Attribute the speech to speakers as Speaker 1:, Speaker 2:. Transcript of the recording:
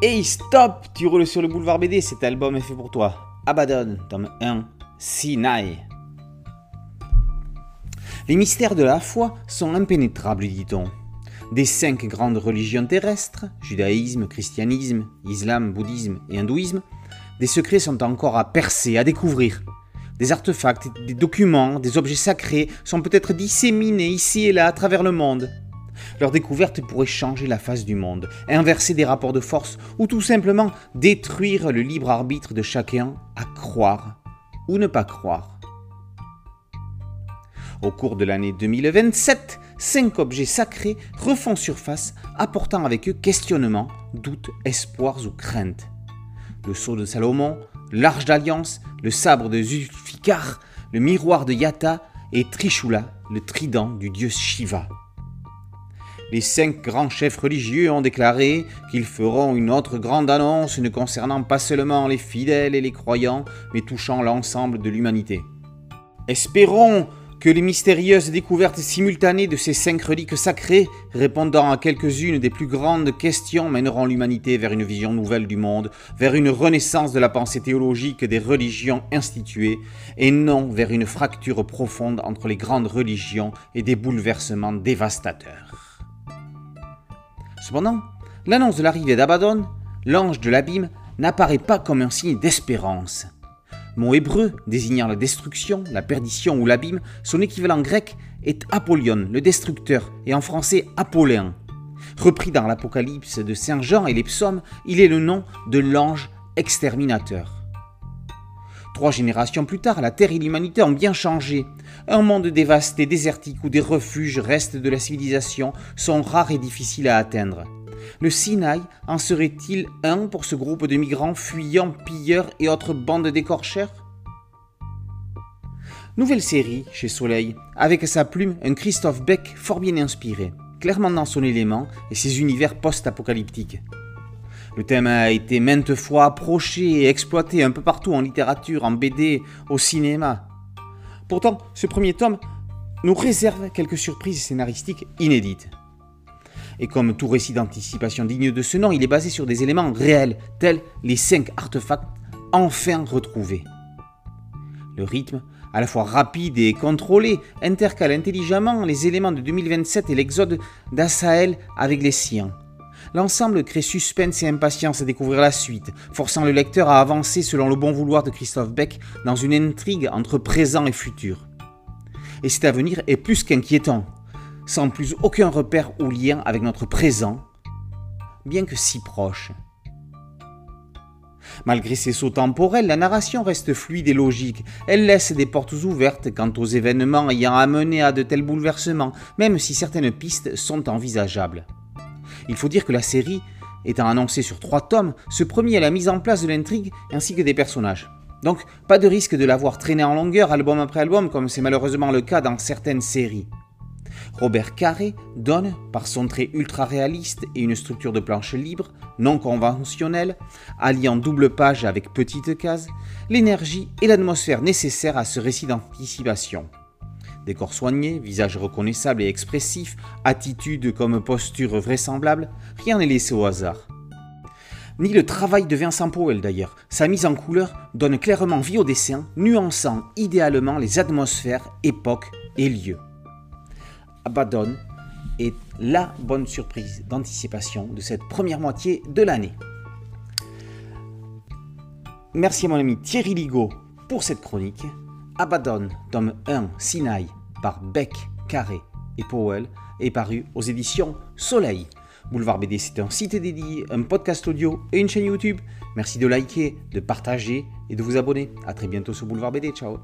Speaker 1: Hey stop Tu roules sur le boulevard BD, cet album est fait pour toi. Abaddon, tome 1, Sinai. Les mystères de la foi sont impénétrables, dit-on. Des cinq grandes religions terrestres, judaïsme, christianisme, islam, bouddhisme et hindouisme, des secrets sont encore à percer, à découvrir. Des artefacts, des documents, des objets sacrés sont peut-être disséminés ici et là à travers le monde. Leur découverte pourrait changer la face du monde, inverser des rapports de force ou tout simplement détruire le libre arbitre de chacun à croire ou ne pas croire. Au cours de l'année 2027, cinq objets sacrés refont surface, apportant avec eux questionnements, doutes, espoirs ou craintes. Le sceau de Salomon, l'arche d'alliance, le sabre de Zulfikar, le miroir de Yata et Trishula, le trident du dieu Shiva les cinq grands chefs religieux ont déclaré qu'ils feront une autre grande annonce ne concernant pas seulement les fidèles et les croyants, mais touchant l'ensemble de l'humanité. Espérons que les mystérieuses découvertes simultanées de ces cinq reliques sacrées, répondant à quelques-unes des plus grandes questions, mèneront l'humanité vers une vision nouvelle du monde, vers une renaissance de la pensée théologique des religions instituées, et non vers une fracture profonde entre les grandes religions et des bouleversements dévastateurs. Cependant, l'annonce de l'arrivée d'Abaddon, l'ange de l'abîme, n'apparaît pas comme un signe d'espérance. Mot hébreu désignant la destruction, la perdition ou l'abîme, son équivalent grec est Apollyon, le destructeur, et en français Apolléon. Repris dans l'Apocalypse de Saint Jean et les psaumes, il est le nom de l'ange exterminateur. Trois générations plus tard, la Terre et l'humanité ont bien changé. Un monde dévasté, désertique, où des refuges restent de la civilisation sont rares et difficiles à atteindre. Le Sinaï en serait-il un pour ce groupe de migrants fuyant pilleurs et autres bandes d'écorcheurs? Nouvelle série chez Soleil, avec sa plume un Christophe Beck fort bien inspiré, clairement dans son élément et ses univers post-apocalyptiques. Le thème a été maintes fois approché et exploité un peu partout en littérature, en BD, au cinéma. Pourtant, ce premier tome nous réserve quelques surprises scénaristiques inédites. Et comme tout récit d'anticipation digne de ce nom, il est basé sur des éléments réels, tels les cinq artefacts enfin retrouvés. Le rythme, à la fois rapide et contrôlé, intercale intelligemment les éléments de 2027 et l'exode d'Asael avec les siens. L'ensemble crée suspense et impatience à découvrir la suite, forçant le lecteur à avancer selon le bon vouloir de Christophe Beck dans une intrigue entre présent et futur. Et cet avenir est plus qu'inquiétant, sans plus aucun repère ou lien avec notre présent, bien que si proche. Malgré ses sauts temporels, la narration reste fluide et logique. Elle laisse des portes ouvertes quant aux événements ayant amené à de tels bouleversements, même si certaines pistes sont envisageables. Il faut dire que la série, étant annoncée sur trois tomes, se premier à la mise en place de l'intrigue ainsi que des personnages. Donc pas de risque de l'avoir traîné en longueur album après album comme c'est malheureusement le cas dans certaines séries. Robert Carré donne, par son trait ultra réaliste et une structure de planche libre, non conventionnelle, alliant double page avec petite case, l'énergie et l'atmosphère nécessaires à ce récit d'anticipation. Décor soigné, visage reconnaissable et expressif, attitude comme posture vraisemblable, rien n'est laissé au hasard. Ni le travail de Vincent Powell d'ailleurs, sa mise en couleur donne clairement vie au dessin, nuançant idéalement les atmosphères, époques et lieux. Abaddon est la bonne surprise d'anticipation de cette première moitié de l'année. Merci à mon ami Thierry Ligo pour cette chronique. Abaddon, tome 1, Sinaï, par Beck, Carré et Powell est paru aux éditions Soleil. Boulevard BD, c'est un site dédié, un podcast audio et une chaîne YouTube. Merci de liker, de partager et de vous abonner. A très bientôt sur Boulevard BD. Ciao